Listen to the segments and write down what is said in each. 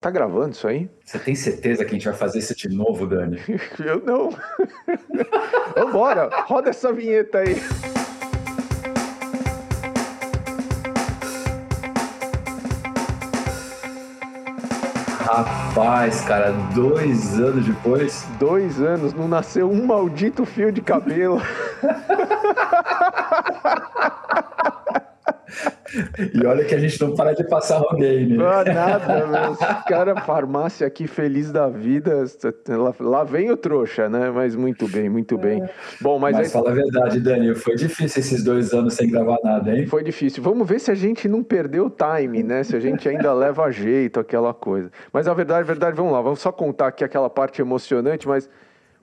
Tá gravando isso aí? Você tem certeza que a gente vai fazer isso de novo, Dani? Eu não. Vambora, roda essa vinheta aí. Rapaz, cara, dois anos depois. Dois anos, não nasceu um maldito fio de cabelo. E olha que a gente não para de passar. Não, ah, nada, meus cara, farmácia aqui feliz da vida. Lá, vem o trouxa, né? Mas muito bem, muito bem. Bom, mas, mas aí... fala a verdade, Dani, foi difícil esses dois anos sem gravar nada, hein? Foi difícil. Vamos ver se a gente não perdeu o time, né? Se a gente ainda leva jeito aquela coisa. Mas a verdade, a verdade, vamos lá, vamos só contar aqui aquela parte emocionante, mas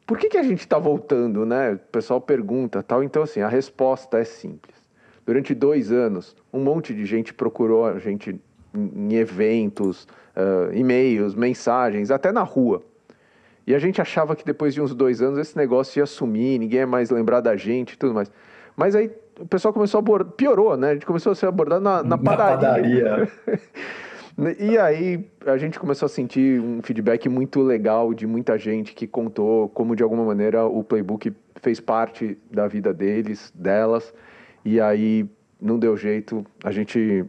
por que, que a gente está voltando, né? O pessoal pergunta tal. Então, assim, a resposta é simples. Durante dois anos, um monte de gente procurou a gente em eventos, uh, e-mails, mensagens, até na rua. E a gente achava que depois de uns dois anos esse negócio ia sumir, ninguém ia mais lembrar da gente e tudo mais. Mas aí o pessoal começou a abordar, piorou, né? A gente começou a ser abordado na, na padaria. Na padaria. e aí a gente começou a sentir um feedback muito legal de muita gente que contou como de alguma maneira o playbook fez parte da vida deles, delas. E aí não deu jeito, a gente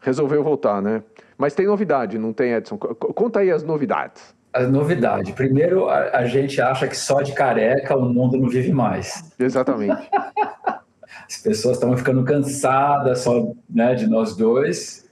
resolveu voltar, né? Mas tem novidade, não tem, Edson? Conta aí as novidades. A novidade. Primeiro, a, a gente acha que só de careca o mundo não vive mais. Exatamente. As pessoas estão ficando cansadas só né, de nós dois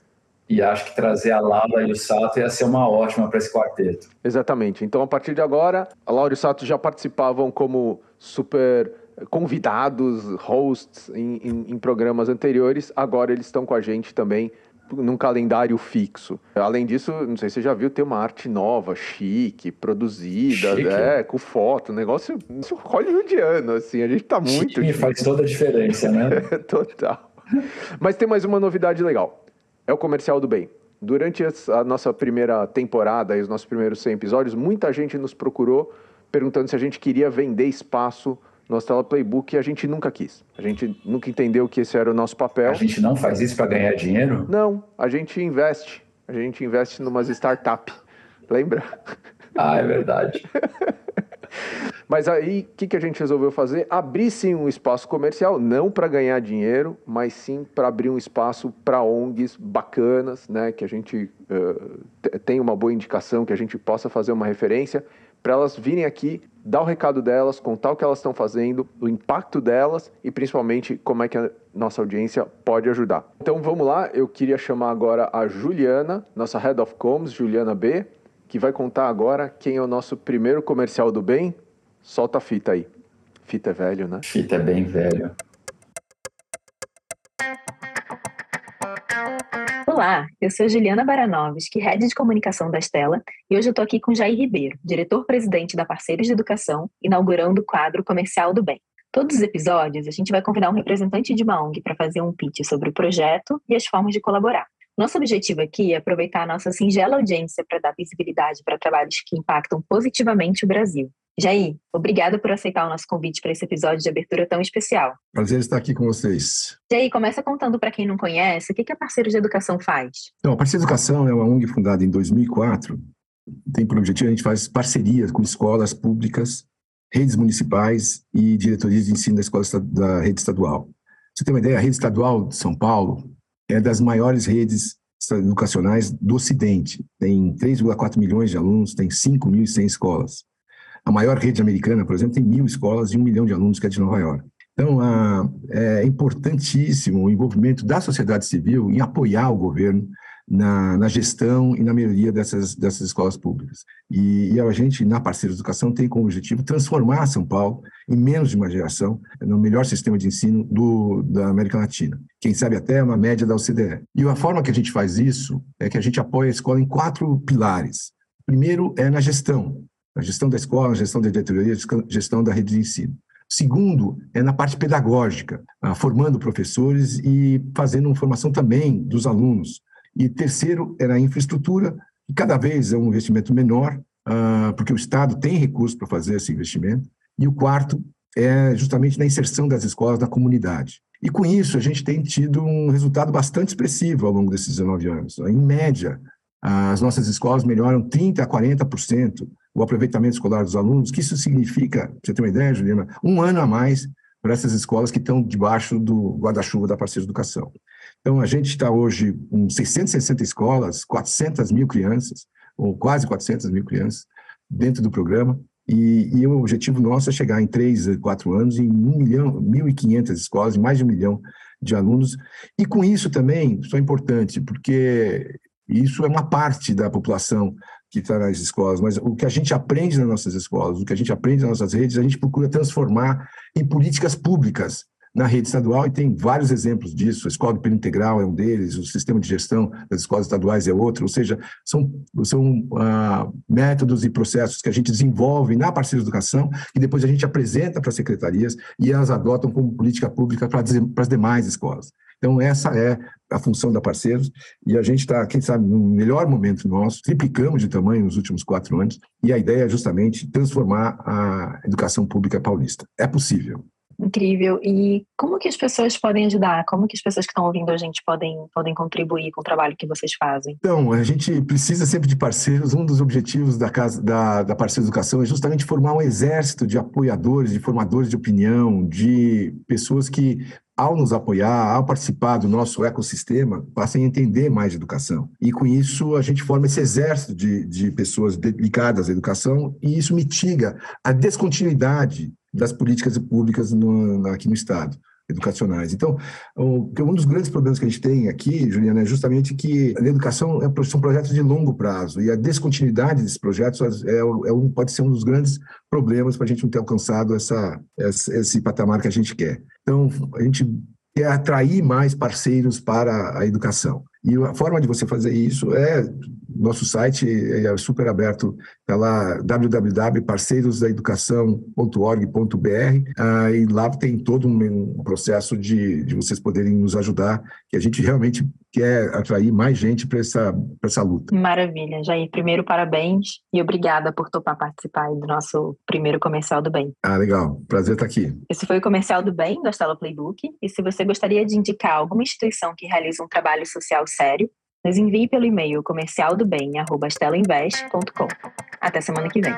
e acho que trazer a Laura e o Sato ia ser uma ótima para esse quarteto. Exatamente. Então, a partir de agora, a Laura e o Sato já participavam como super convidados, hosts em, em, em, programas anteriores, agora eles estão com a gente também num calendário fixo. Além disso, não sei se você já viu, tem uma arte nova, chique, produzida, chique. É, com foto, negócio hollywoodiano, assim, a gente tá muito... Chique faz toda a diferença, né? Total. Mas tem mais uma novidade legal, é o Comercial do Bem. Durante a nossa primeira temporada e os nossos primeiros 100 episódios, muita gente nos procurou perguntando se a gente queria vender espaço no Stella Playbook a gente nunca quis. A gente nunca entendeu que esse era o nosso papel. A gente não faz isso para ganhar dinheiro? Não, a gente investe. A gente investe em umas startups. Lembra? Ah, é verdade. mas aí, o que, que a gente resolveu fazer? Abrir sim um espaço comercial, não para ganhar dinheiro, mas sim para abrir um espaço para ONGs bacanas, né? Que a gente uh, tem uma boa indicação, que a gente possa fazer uma referência, para elas virem aqui dar o recado delas, contar o que elas estão fazendo, o impacto delas e principalmente como é que a nossa audiência pode ajudar. Então vamos lá, eu queria chamar agora a Juliana, nossa Head of Comms, Juliana B, que vai contar agora quem é o nosso primeiro comercial do bem. Solta a fita aí. Fita é velho, né? Fita é bem velho. Olá, eu sou Juliana Baranovski, Head de Comunicação da Estela, e hoje eu estou aqui com Jair Ribeiro, diretor-presidente da Parceiros de Educação, inaugurando o quadro Comercial do Bem. Todos os episódios, a gente vai convidar um representante de uma ONG para fazer um pitch sobre o projeto e as formas de colaborar. Nosso objetivo aqui é aproveitar a nossa singela audiência para dar visibilidade para trabalhos que impactam positivamente o Brasil. Jair, obrigada por aceitar o nosso convite para esse episódio de abertura tão especial. Prazer estar aqui com vocês. Jair, começa contando para quem não conhece, o que, que a Parceiros de Educação faz? Então, a Parceiros de Educação é uma ONG fundada em 2004. Tem por objetivo, a gente faz parcerias com escolas públicas, redes municipais e diretorias de ensino da escola da rede estadual. Você tem uma ideia, a rede estadual de São Paulo é das maiores redes educacionais do Ocidente. Tem 3,4 milhões de alunos, tem 5.100 escolas. A maior rede americana, por exemplo, tem mil escolas e um milhão de alunos, que é de Nova York. Então, é importantíssimo o envolvimento da sociedade civil em apoiar o governo na, na gestão e na melhoria dessas, dessas escolas públicas. E, e, a gente, na Parceira Educação, tem como objetivo transformar São Paulo, em menos de uma geração, no melhor sistema de ensino do, da América Latina. Quem sabe até uma média da OCDE. E a forma que a gente faz isso é que a gente apoia a escola em quatro pilares. Primeiro é na gestão a gestão da escola, a gestão da diretoria, a gestão da rede de ensino. Segundo, é na parte pedagógica, ah, formando professores e fazendo uma formação também dos alunos. E terceiro, é na infraestrutura, que cada vez é um investimento menor, ah, porque o Estado tem recursos para fazer esse investimento. E o quarto é justamente na inserção das escolas na comunidade. E com isso, a gente tem tido um resultado bastante expressivo ao longo desses 19 anos. Em média, as nossas escolas melhoram 30% a 40% o aproveitamento escolar dos alunos, que isso significa, você ter uma ideia, Juliana, um ano a mais para essas escolas que estão debaixo do guarda-chuva da Parceira Educação. Então, a gente está hoje com 660 escolas, 400 mil crianças, ou quase 400 mil crianças, dentro do programa, e, e, o objetivo nosso é chegar em 3, 4 anos em 1 milhão, 1.500 escolas, em mais de um milhão de alunos. E com isso também, isso é importante, porque isso é uma parte da população que está nas escolas, mas o que a gente aprende nas nossas escolas, o que a gente aprende nas nossas redes, a gente procura transformar em políticas públicas na rede estadual e tem vários exemplos disso. A escola do período integral é um deles, o sistema de gestão das escolas estaduais é outro. Ou seja, são, são ah, métodos e processos que a gente desenvolve na parceria de educação e depois a gente apresenta para as secretarias e elas adotam como política pública para as demais escolas. Então, essa é a função da Parceiros, e a gente está, quem sabe, no melhor momento nosso, triplicamos de tamanho nos últimos quatro anos, e a ideia é justamente transformar a educação pública paulista. É possível. Incrível. E como que as pessoas podem ajudar? Como que as pessoas que estão ouvindo a gente podem, podem contribuir com o trabalho que vocês fazem? Então, a gente precisa sempre de parceiros. Um dos objetivos da, casa, da, da Parceira Educação é justamente formar um exército de apoiadores, de formadores de opinião, de pessoas que ao nos apoiar, ao participar do nosso ecossistema, passem a entender mais de educação. E com isso, a gente forma esse exército de, de pessoas dedicadas à educação e isso mitiga a descontinuidade das políticas públicas no, aqui no Estado educacionais. Então, um dos grandes problemas que a gente tem aqui, Juliana, é justamente que a educação é, são projetos de longo prazo e a descontinuidade desses projetos é, é um, pode ser um dos grandes problemas para a gente não ter alcançado essa, esse patamar que a gente quer. Então, a gente quer atrair mais parceiros para a educação. E a forma de você fazer isso é nosso site é super aberto, está lá www.parceirosdaeducação.org.br ah, e lá tem todo um processo de, de vocês poderem nos ajudar, que a gente realmente quer atrair mais gente para essa, essa luta. Maravilha, Jair. Primeiro, parabéns e obrigada por topar participar do nosso primeiro Comercial do Bem. Ah, legal. Prazer estar aqui. Esse foi o Comercial do Bem, da Stella Playbook. E se você gostaria de indicar alguma instituição que realiza um trabalho social sério, nos envie pelo e-mail comercialdobem@stelainvest.com. Até semana que vem.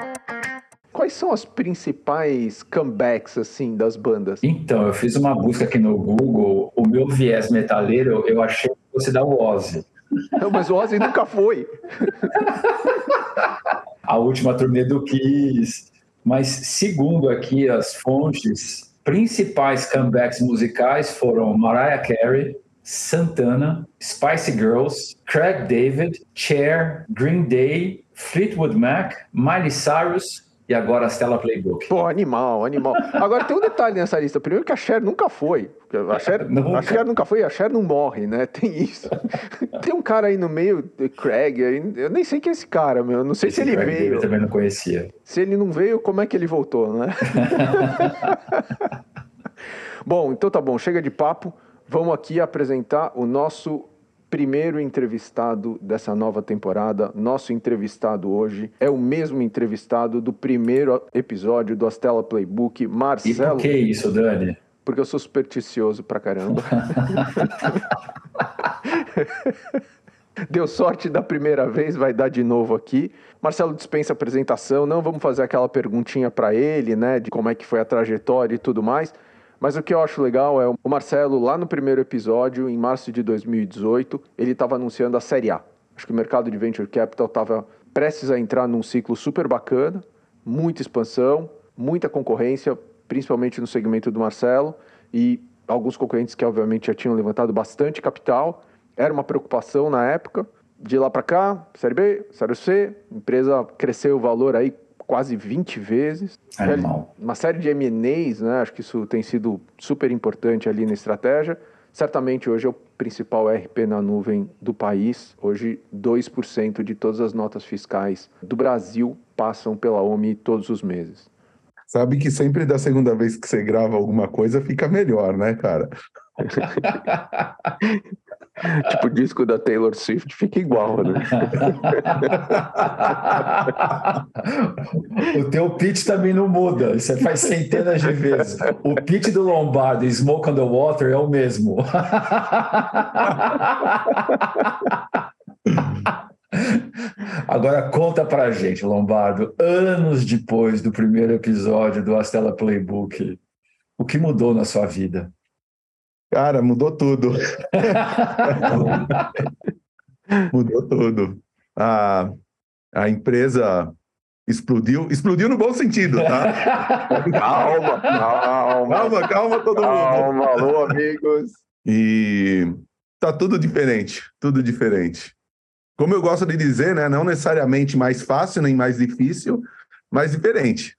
Quais são as principais comebacks assim das bandas? Então, eu fiz uma busca aqui no Google, o meu viés metaleiro, eu achei que fosse da Ozzy. Não, mas o Ozzy nunca foi. A última turnê do Kiss. Mas segundo aqui as fontes, principais comebacks musicais foram Mariah Carey, Santana, Spicy Girls, Craig David, Cher, Green Day, Fleetwood Mac, Miley Cyrus e agora a Stella Playbook. Pô, animal, animal. Agora tem um detalhe nessa lista. Primeiro que a Cher nunca foi. A Cher nunca. A Cher nunca foi e a Cher não morre, né? Tem isso. tem um cara aí no meio, Craig, eu nem sei quem é esse cara, meu. Não sei esse se ele Craig veio. Eu também não conhecia. Se ele não veio, como é que ele voltou, né? bom, então tá bom, chega de papo. Vamos aqui apresentar o nosso primeiro entrevistado dessa nova temporada. Nosso entrevistado hoje é o mesmo entrevistado do primeiro episódio do Astela Playbook, Marcelo. E por que isso, Dani? Porque eu sou supersticioso pra caramba. Deu sorte da primeira vez, vai dar de novo aqui. Marcelo dispensa apresentação, não vamos fazer aquela perguntinha para ele, né, de como é que foi a trajetória e tudo mais. Mas o que eu acho legal é o Marcelo, lá no primeiro episódio, em março de 2018, ele estava anunciando a Série A. Acho que o mercado de Venture Capital estava prestes a entrar num ciclo super bacana, muita expansão, muita concorrência, principalmente no segmento do Marcelo, e alguns concorrentes que, obviamente, já tinham levantado bastante capital. Era uma preocupação na época. De lá para cá, Série B, Série C, empresa cresceu o valor aí quase 20 vezes. Animal. Uma série de M&As, né? Acho que isso tem sido super importante ali na estratégia. Certamente hoje é o principal RP na nuvem do país. Hoje, 2% de todas as notas fiscais do Brasil passam pela OMI todos os meses. Sabe que sempre da segunda vez que você grava alguma coisa fica melhor, né, cara? tipo o disco da Taylor Swift fica igual, né? o teu pitch também não muda, você faz centenas de vezes. O pitch do Lombardo e Smoke on the Water é o mesmo. Agora conta pra gente, Lombardo, anos depois do primeiro episódio do Astela Playbook, o que mudou na sua vida? Cara, mudou tudo. mudou tudo. A, a empresa explodiu, explodiu no bom sentido, tá? calma, calma. Calma, calma todo mundo. Calma, alô, amigos. E tá tudo diferente, tudo diferente. Como eu gosto de dizer, né, não necessariamente mais fácil nem mais difícil, mas diferente.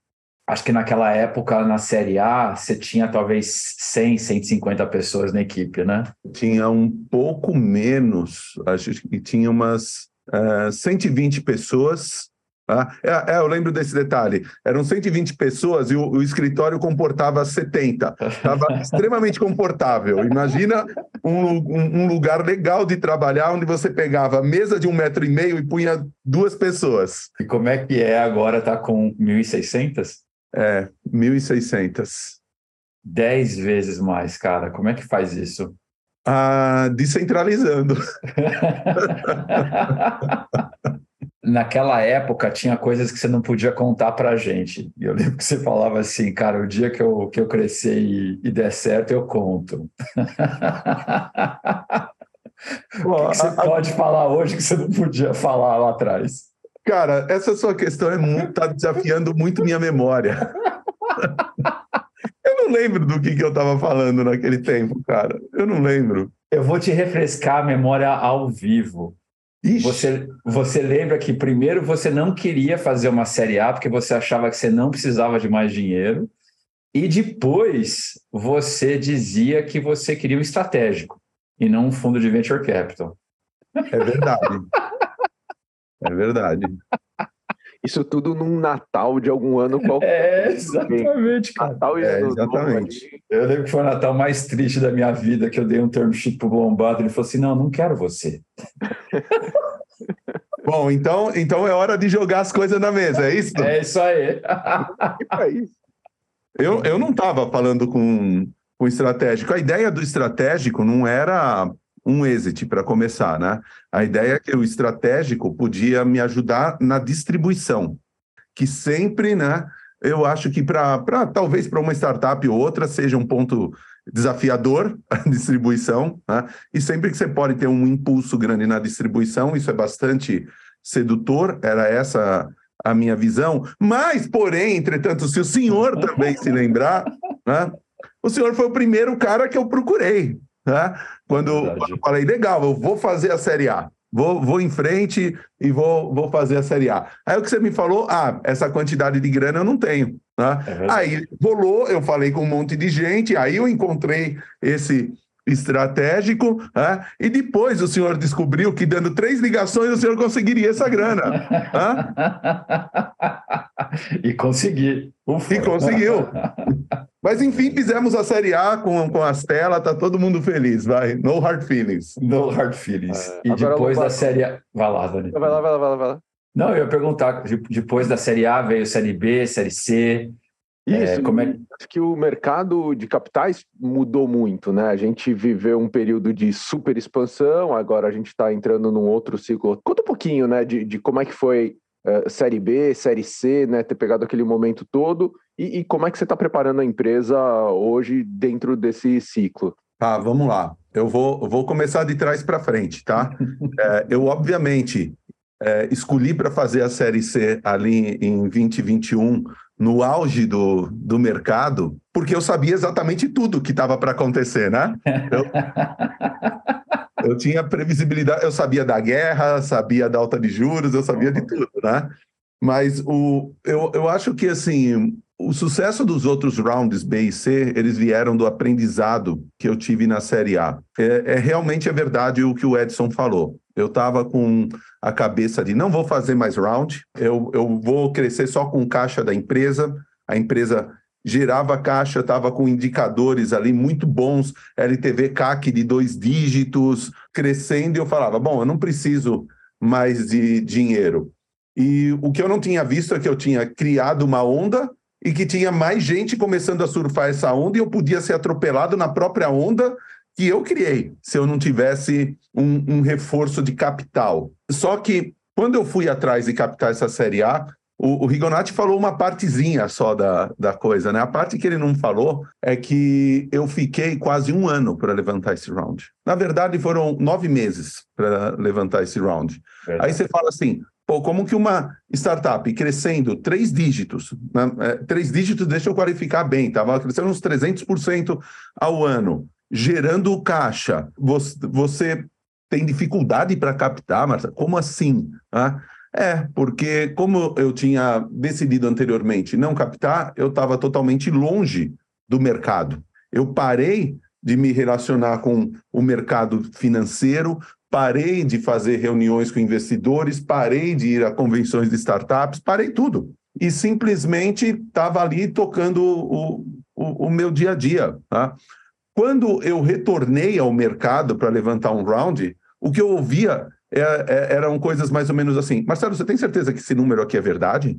Acho que naquela época, na Série A, você tinha talvez 100, 150 pessoas na equipe, né? Tinha um pouco menos, acho que tinha umas uh, 120 pessoas ah, é, é, eu lembro desse detalhe. Eram 120 pessoas e o, o escritório comportava 70. Estava extremamente confortável. Imagina um, um, um, lugar legal de trabalhar onde você pegava mesa de um metro e meio e punha duas pessoas. E como é que é agora? Tá com 1.600? É, 1.600. Dez vezes mais, cara. Como é que faz isso? Ah, descentralizando. naquela época tinha coisas que você não podia contar para a gente. E eu lembro que você falava assim, cara, o dia que eu, que eu crescer e, e der certo, eu conto. Pô, o que, que você a, pode falar hoje que você não podia falar lá atrás? Cara, essa sua questão é muito, tá desafiando muito minha memória. eu não lembro do que, que eu estava falando naquele tempo, cara. Eu não lembro. Eu vou te refrescar a memória ao vivo. Você, você lembra que primeiro você não queria fazer uma série A porque você achava que você não precisava de mais dinheiro, e depois você dizia que você queria um estratégico e não um fundo de venture capital. É verdade. É verdade. Isso tudo num Natal de algum ano qualquer. É, exatamente, cara. Natal e é, exatamente. Eu lembro que foi o Natal mais triste da minha vida, que eu dei um term sheet pro Lombardo, ele falou assim, não, não quero você. Bom, então, então é hora de jogar as coisas na mesa, é isso? É isso aí. é isso. Eu, eu não estava falando com, com estratégico. A ideia do estratégico não era um exit para começar, né? A ideia é que o estratégico podia me ajudar na distribuição, que sempre, né? Eu acho que para talvez para uma startup ou outra seja um ponto desafiador a distribuição, né? e sempre que você pode ter um impulso grande na distribuição, isso é bastante sedutor, era essa a minha visão. Mas, porém, entretanto, se o senhor também se lembrar, né? o senhor foi o primeiro cara que eu procurei. Né? Quando, quando eu falei, legal, eu vou fazer a Série A. Vou, vou em frente e vou, vou fazer a Série A. Aí o que você me falou, ah, essa quantidade de grana eu não tenho. Né? É aí rolou, eu falei com um monte de gente, aí eu encontrei esse estratégico, né? e depois o senhor descobriu que dando três ligações o senhor conseguiria essa grana. E consegui. Ufa. E conseguiu. Mas enfim, fizemos a Série A com, com as telas, tá todo mundo feliz, vai. No hard feelings. No hard feelings. É, e depois da Série A. Vai lá, Dani. Vai lá, vai lá, vai lá, vai lá. Não, eu ia perguntar, depois da Série A veio Série B, Série C. É, Isso, é, como é... acho que o mercado de capitais mudou muito, né? A gente viveu um período de super expansão, agora a gente está entrando num outro ciclo. Conta um pouquinho, né, de, de como é que foi uh, Série B, Série C, né, ter pegado aquele momento todo e, e como é que você está preparando a empresa hoje dentro desse ciclo? Tá, vamos lá. Eu vou, vou começar de trás para frente, tá? é, eu, obviamente, é, escolhi para fazer a Série C ali em 2021, no auge do, do mercado, porque eu sabia exatamente tudo que estava para acontecer, né? Eu, eu tinha previsibilidade, eu sabia da guerra, sabia da alta de juros, eu sabia de tudo, né? Mas o, eu, eu acho que, assim, o sucesso dos outros rounds B e C, eles vieram do aprendizado que eu tive na Série A. É, é realmente é verdade o que o Edson falou. Eu estava com a cabeça de não vou fazer mais round, eu, eu vou crescer só com caixa da empresa. A empresa gerava caixa, estava com indicadores ali muito bons, LTV CAC de dois dígitos, crescendo, e eu falava, bom, eu não preciso mais de dinheiro. E o que eu não tinha visto é que eu tinha criado uma onda e que tinha mais gente começando a surfar essa onda e eu podia ser atropelado na própria onda que eu criei, se eu não tivesse um, um reforço de capital. Só que quando eu fui atrás de captar essa Série A, o, o Rigonati falou uma partezinha só da, da coisa, né? A parte que ele não falou é que eu fiquei quase um ano para levantar esse round. Na verdade, foram nove meses para levantar esse round. Verdade. Aí você fala assim, pô, como que uma startup crescendo três dígitos, né? é, três dígitos, deixa eu qualificar bem, estava crescendo uns 300% ao ano, gerando caixa, você, você tem dificuldade para captar, Marta? Como assim? Ah, é, porque como eu tinha decidido anteriormente não captar, eu estava totalmente longe do mercado. Eu parei de me relacionar com o mercado financeiro, parei de fazer reuniões com investidores, parei de ir a convenções de startups, parei tudo. E simplesmente estava ali tocando o, o, o, meu dia a dia. Tá? Quando eu retornei ao mercado para levantar um round, o que eu ouvia é, é, eram coisas mais ou menos assim. Marcelo, você tem certeza que esse número aqui é verdade?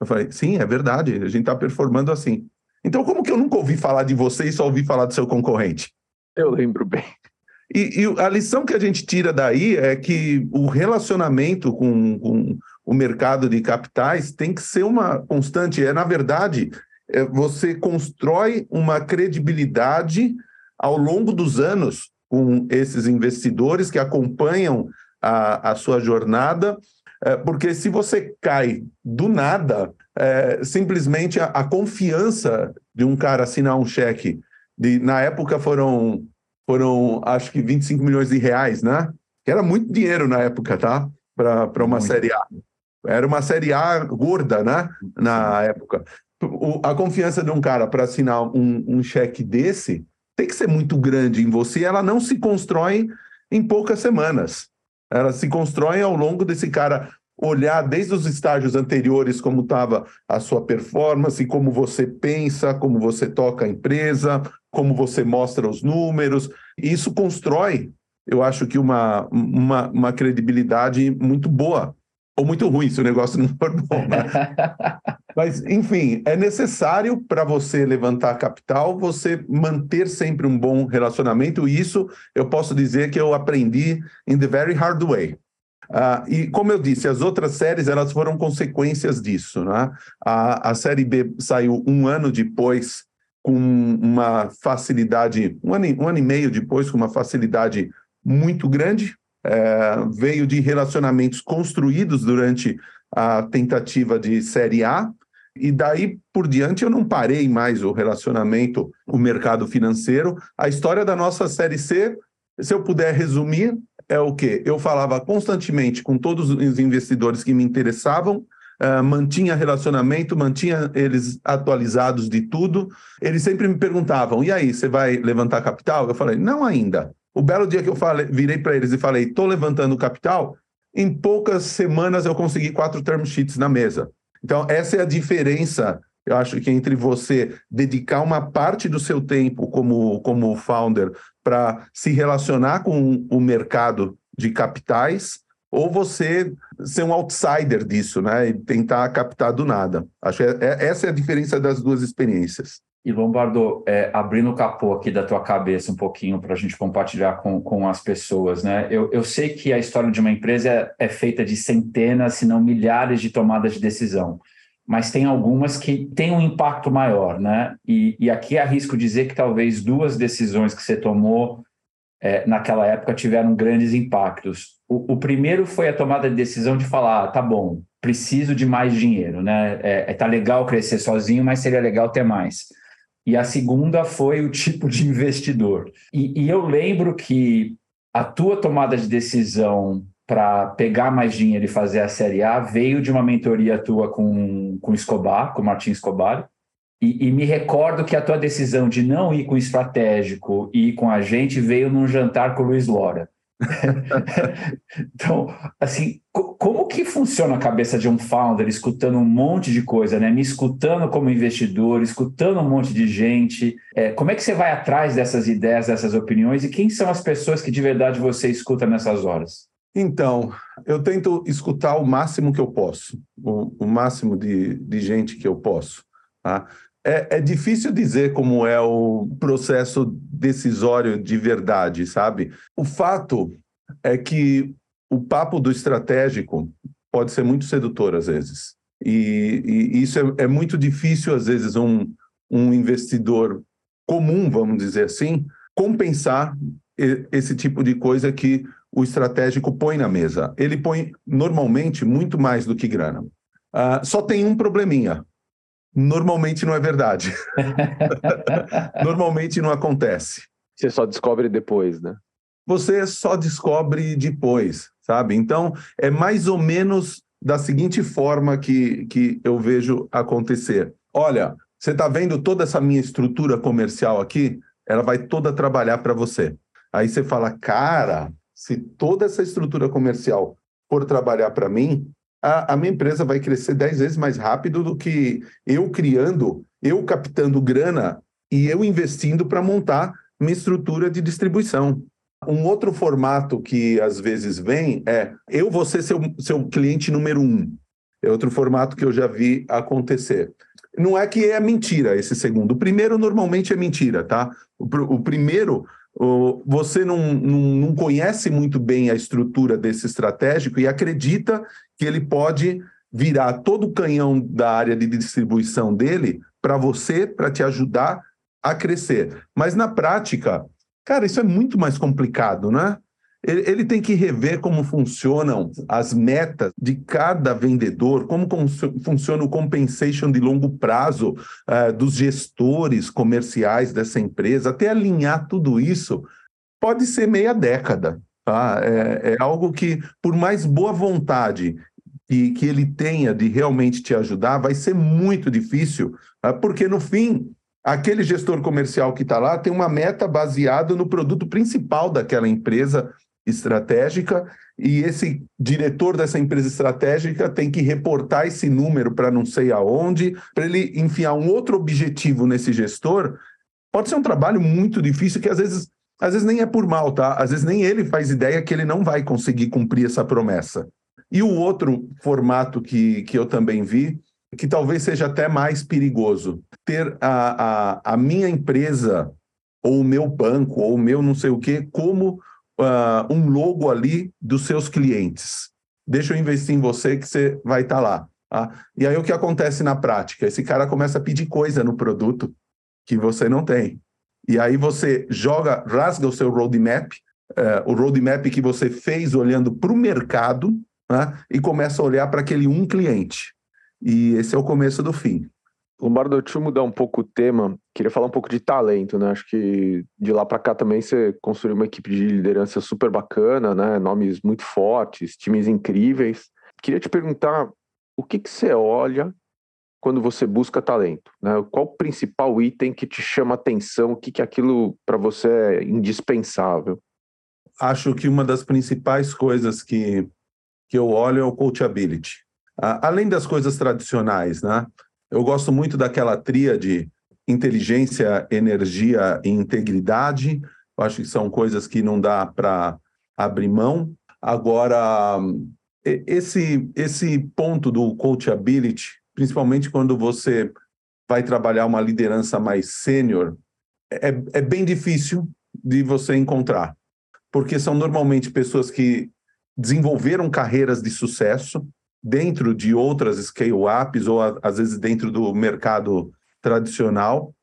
Eu falei, sim, é verdade, a gente está performando assim. Então, como que eu nunca ouvi falar de você e só ouvi falar do seu concorrente? Eu lembro bem. E, e a lição que a gente tira daí é que o relacionamento com, com o mercado de capitais tem que ser uma constante. É, na verdade, é, você constrói uma credibilidade ao longo dos anos com esses investidores que acompanham a, a sua jornada, é, porque se você cai do nada, é, simplesmente a, a, confiança de um cara assinar um cheque, de, na época foram, foram acho que 25 milhões de reais, né? Que era muito dinheiro na época, tá? Para uma muito. Série A. Era uma Série A gorda, né? Na época. O, a confiança de um cara para assinar um, um cheque desse tem que ser muito grande em você, ela não se constrói em poucas semanas. Ela se constrói ao longo desse cara olhar desde os estágios anteriores como estava a sua performance, como você pensa, como você toca a empresa, como você mostra os números. Isso constrói, eu acho que uma, uma, uma credibilidade muito boa ou muito ruim se o negócio não for bom. Né? Mas, enfim, é necessário para você levantar capital, você manter sempre um bom relacionamento, e isso eu posso dizer que eu aprendi in the very hard way. Uh, e como eu disse, as outras séries elas foram consequências disso. Né? A, a série B saiu um ano depois, com uma facilidade, um ano, um ano e meio depois, com uma facilidade muito grande, é, veio de relacionamentos construídos durante a tentativa de Série A, e daí por diante eu não parei mais o relacionamento, o mercado financeiro. A história da nossa Série C, se eu puder resumir, é o quê? Eu falava constantemente com todos os investidores que me interessavam, uh, mantinha relacionamento, mantinha eles atualizados de tudo. Eles sempre me perguntavam: e aí, você vai levantar capital? Eu falei: não ainda. O belo dia que eu falei, virei para eles e falei, estou levantando capital, em poucas semanas eu consegui quatro term sheets na mesa. Então, essa é a diferença, eu acho que entre você dedicar uma parte do seu tempo como, como founder para se relacionar com o mercado de capitais ou você ser um outsider disso, né? E tentar captar do nada. Acho que é, é, essa é a diferença das duas experiências. E Lombardo, é, abrindo o capô aqui da tua cabeça um pouquinho para a gente compartilhar com, com as pessoas, né? Eu, eu sei que a história de uma empresa é, é feita de centenas, se não milhares de tomadas de decisão, mas tem algumas que têm um impacto maior, né? E, e aqui arrisco dizer que talvez duas decisões que você tomou é, naquela época tiveram grandes impactos. O, o, primeiro foi a tomada de decisão de falar, ah, tá bom, preciso de mais dinheiro, né? É, é, tá legal crescer sozinho, mas seria legal ter mais e a segunda foi o tipo de investidor. E, e eu lembro que a tua tomada de decisão para pegar mais dinheiro e fazer a Série A veio de uma mentoria tua com, com Escobar, com Martin Escobar. E, e, me recordo que a tua decisão de não ir com o estratégico e ir com a gente veio num jantar com o Luiz Lora. então, assim, como que funciona a cabeça de um founder escutando um monte de coisa, né? Me escutando como investidor, escutando um monte de gente. É, como é que você vai atrás dessas ideias, dessas opiniões e quem são as pessoas que de verdade você escuta nessas horas? Então, eu tento escutar o máximo que eu posso, o, o máximo de, de gente que eu posso. Tá? É, é, difícil dizer como é o processo decisório de verdade, sabe? O fato é que o papo do estratégico pode ser muito sedutor às vezes. E, e isso é, é, muito difícil, às vezes, um, um investidor comum, vamos dizer assim, compensar esse tipo de coisa que o estratégico põe na mesa. Ele põe, normalmente, muito mais do que grana. Uh, só tem um probleminha. Normalmente não é verdade. normalmente não acontece. Você só descobre depois, né? Você só descobre depois, sabe? Então, é mais ou menos da seguinte forma que, que eu vejo acontecer. Olha, você está vendo toda essa minha estrutura comercial aqui? Ela vai toda trabalhar para você. Aí você fala, cara, se toda essa estrutura comercial for trabalhar para mim, a, a, minha empresa vai crescer dez vezes mais rápido do que eu criando, eu captando grana e eu investindo para montar minha estrutura de distribuição. Um outro formato que às vezes vem é eu vou ser seu, seu cliente número um. É outro formato que eu já vi acontecer. Não é que é mentira esse segundo. O primeiro normalmente é mentira, tá? O, o primeiro, você não, não, não conhece muito bem a estrutura desse estratégico e acredita que ele pode virar todo o canhão da área de distribuição dele para você, para te ajudar a crescer. Mas na prática, Cara, isso é muito mais complicado, né? Ele, ele tem que rever como funcionam as metas de cada vendedor, como funciona o compensation de longo prazo uh, dos gestores comerciais dessa empresa, até alinhar tudo isso, pode ser meia década. Tá? É, é algo que, por mais boa vontade que, que ele tenha de realmente te ajudar, vai ser muito difícil, uh, porque no fim aquele gestor comercial que está lá tem uma meta baseada no produto principal daquela empresa estratégica e esse diretor dessa empresa estratégica tem que reportar esse número para não sei aonde, para ele enfiar um outro objetivo nesse gestor, pode ser um trabalho muito difícil que às vezes às vezes nem é por mal, tá? Às vezes nem ele faz ideia que ele não vai conseguir cumprir essa promessa. E o outro formato que, que eu também vi que talvez seja até mais perigoso. Ter a, a, a minha empresa, ou o meu banco, ou o meu não sei o quê, como uh, um logo ali dos seus clientes. Deixa eu investir em você que você vai estar tá lá. Tá? E aí o que acontece na prática? Esse cara começa a pedir coisa no produto que você não tem. E aí você joga, rasga o seu roadmap, uh, o roadmap que você fez olhando para o mercado, né? e começa a olhar para aquele um cliente. E esse é o começo do fim. Lombardo, deixa eu mudar um pouco o tema. Queria falar um pouco de talento, né? Acho que de lá para cá também você construiu uma equipe de liderança super bacana, né? Nomes muito fortes, times incríveis. Queria te perguntar o que, que você olha quando você busca talento, né? Qual o principal item que te chama atenção? O que, que aquilo para você é indispensável? Acho que uma das principais coisas que, que eu olho é o coachability além das coisas tradicionais, né? Eu gosto muito daquela tríade inteligência, energia e integridade. Eu acho que são coisas que não dá para abrir mão. Agora, esse, esse ponto do coachability, principalmente quando você vai trabalhar uma liderança mais sênior, é, é bem difícil de você encontrar, porque são normalmente pessoas que desenvolveram carreiras de sucesso, dentro de outras scale-ups ou às vezes dentro do mercado tradicional.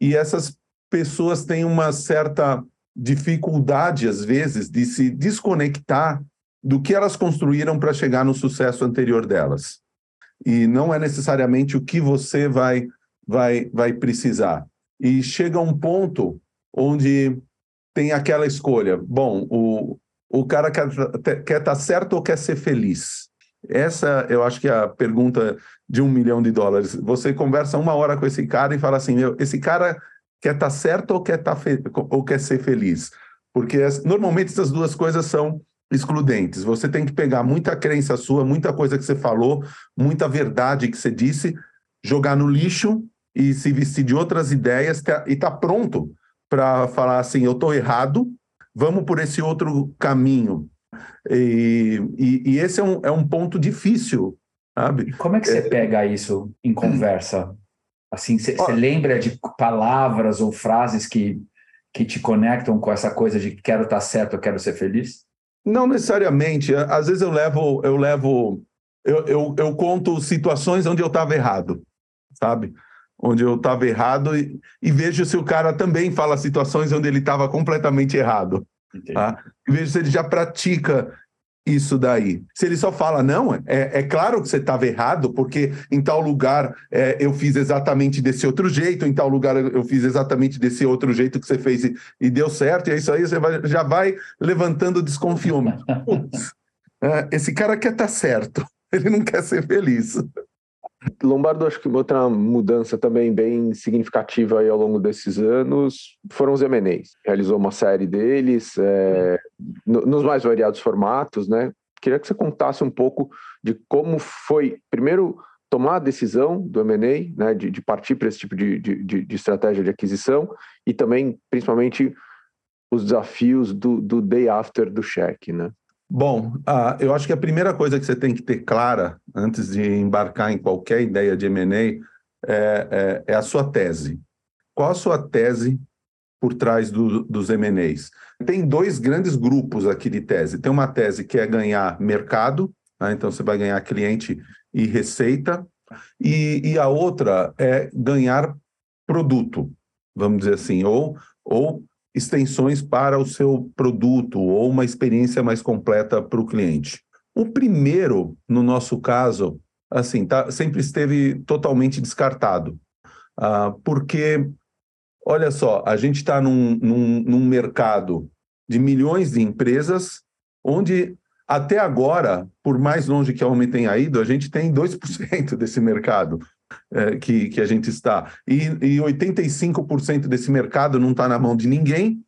E essas pessoas têm uma certa dificuldade, às vezes, de se desconectar do que elas construíram para chegar no sucesso anterior delas. E não é necessariamente o que você vai, vai, vai precisar. E chega um ponto onde tem aquela escolha. Bom, o, o cara quer estar tá certo ou quer ser feliz? Essa eu acho que é a pergunta de um milhão de dólares. Você conversa uma hora com esse cara e fala assim: meu, esse cara quer estar tá certo ou quer, tá ou quer ser feliz? Porque normalmente essas duas coisas são excludentes. Você tem que pegar muita crença sua, muita coisa que você falou, muita verdade que você disse, jogar no lixo e se vestir de outras ideias e tá pronto para falar assim: eu estou errado, vamos por esse outro caminho. E, e, e esse é um, é um ponto difícil, sabe? Como é que você é... pega isso em conversa? Assim, você lembra de palavras ou frases que, que te conectam com essa coisa de quero estar certo, eu quero ser feliz? Não necessariamente. Às vezes eu levo, eu levo eu, eu, eu conto situações onde eu estava errado, sabe? Onde eu estava errado e, e, vejo se o cara também fala situações onde ele estava completamente errado. Tá? Vejo se ele já pratica isso daí. Se ele só fala, não, é, é claro que você estava errado, porque em tal lugar é, eu fiz exatamente desse outro jeito, em tal lugar eu fiz exatamente desse outro jeito que você fez e, e deu certo, e é isso aí, você vai, já vai levantando desconfiômetro. Putz, é, esse cara quer estar tá certo, ele não quer ser feliz. Lombardo, acho que outra mudança também bem significativa aí ao longo desses anos foram os M&As. Realizou uma série deles, é, no, nos mais variados formatos, né? Queria que você contasse um pouco de como foi, primeiro, tomar a decisão do M&A, né, de, de partir para esse tipo de, de, de, estratégia de aquisição e também, principalmente, os desafios do, do day after do cheque, né? Bom, eu acho que a primeira coisa que você tem que ter clara antes de embarcar em qualquer ideia de M&A é, é, é, a sua tese. Qual a sua tese por trás do, dos M&As? Tem dois grandes grupos aqui de tese. Tem uma tese que é ganhar mercado, né? então você vai ganhar cliente e receita, e, e a outra é ganhar produto, vamos dizer assim, ou, ou extensões para o seu produto ou uma experiência mais completa para o cliente. O primeiro, no nosso caso, assim, tá, sempre esteve totalmente descartado, uh, porque, olha só, a gente está num, num, num mercado de milhões de empresas, onde até agora, por mais longe que a homem tenha ido, a gente tem 2% desse mercado é, que, que a gente está. E, e 85% desse mercado não está na mão de ninguém,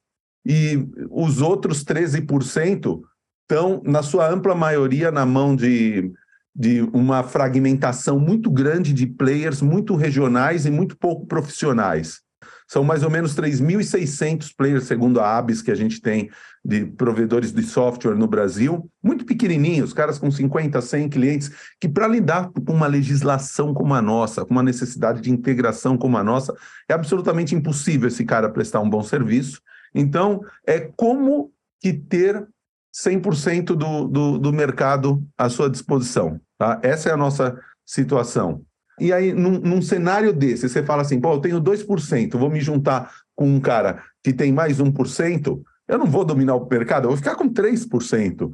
e os outros 13% estão, na sua ampla maioria, na mão de, de uma fragmentação muito grande de players, muito regionais e muito pouco profissionais. São mais ou menos 3.600 players, segundo a ABS, que a gente tem de provedores de software no Brasil, muito pequenininhos, caras com 50, 100 clientes, que para lidar com uma legislação como a nossa, com uma necessidade de integração como a nossa, é absolutamente impossível esse cara prestar um bom serviço. Então, é como que ter 100% do, do, do mercado à sua disposição. Tá? Essa é a nossa situação. E aí, num, num, cenário desse, você fala assim, pô, eu tenho 2%, vou me juntar com um cara que tem mais 1%, eu não vou dominar o mercado, eu vou ficar com 3%.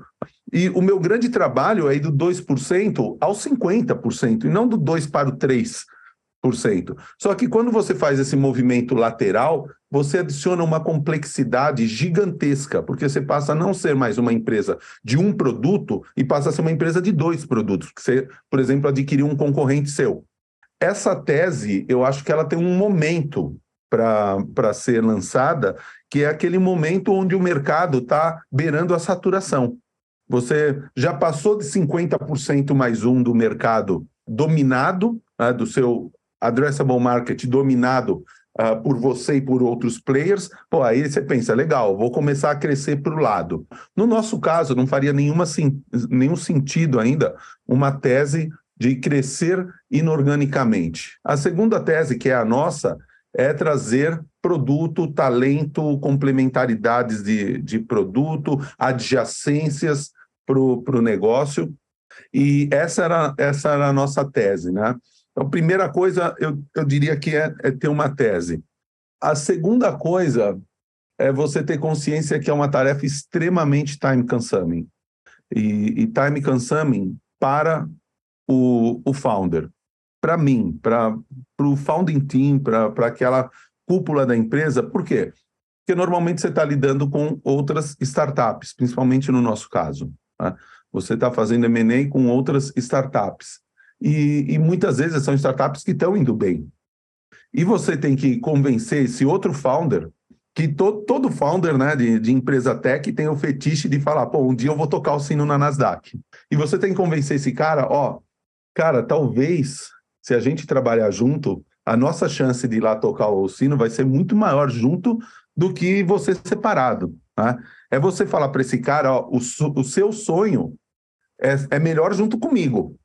E o meu grande trabalho é ir do 2% ao 50%, e não do 2% para o 3%. Só que quando você faz esse movimento lateral, você adiciona uma complexidade gigantesca, porque você passa a não ser mais uma empresa de um produto e passa a ser uma empresa de dois produtos, que você, por exemplo, adquiriu um concorrente seu. Essa tese, eu acho que ela tem um momento para ser lançada, que é aquele momento onde o mercado está beirando a saturação. Você já passou de 50% mais um do mercado dominado, né, do seu addressable market dominado uh, por você e por outros players, pô, aí você pensa, legal, vou começar a crescer para o lado. No nosso caso, não faria nenhuma, nenhum sentido ainda uma tese de crescer inorganicamente. A segunda tese, que é a nossa, é trazer produto, talento, complementaridades de, de produto, adjacências para o negócio. E essa era, essa era a nossa tese, né? Então, primeira coisa, eu, eu diria que é, é ter uma tese. A segunda coisa é você ter consciência que é uma tarefa extremamente time consuming. E, e time consuming para o, o founder. Para mim, para o founding team, para aquela cúpula da empresa. Por quê? Porque normalmente você está lidando com outras startups, principalmente no nosso caso. Tá? Você está fazendo M&A com outras startups. E, e muitas vezes são startups que estão indo bem. E você tem que convencer esse outro founder, que to, todo founder né, de, de, empresa tech tem o fetiche de falar, pô, um dia eu vou tocar o sino na Nasdaq. E você tem que convencer esse cara, ó, cara, talvez se a gente trabalhar junto, a nossa chance de ir lá tocar o sino vai ser muito maior junto do que você separado. Né? É você falar para esse cara, ó, o, o seu sonho é, é melhor junto comigo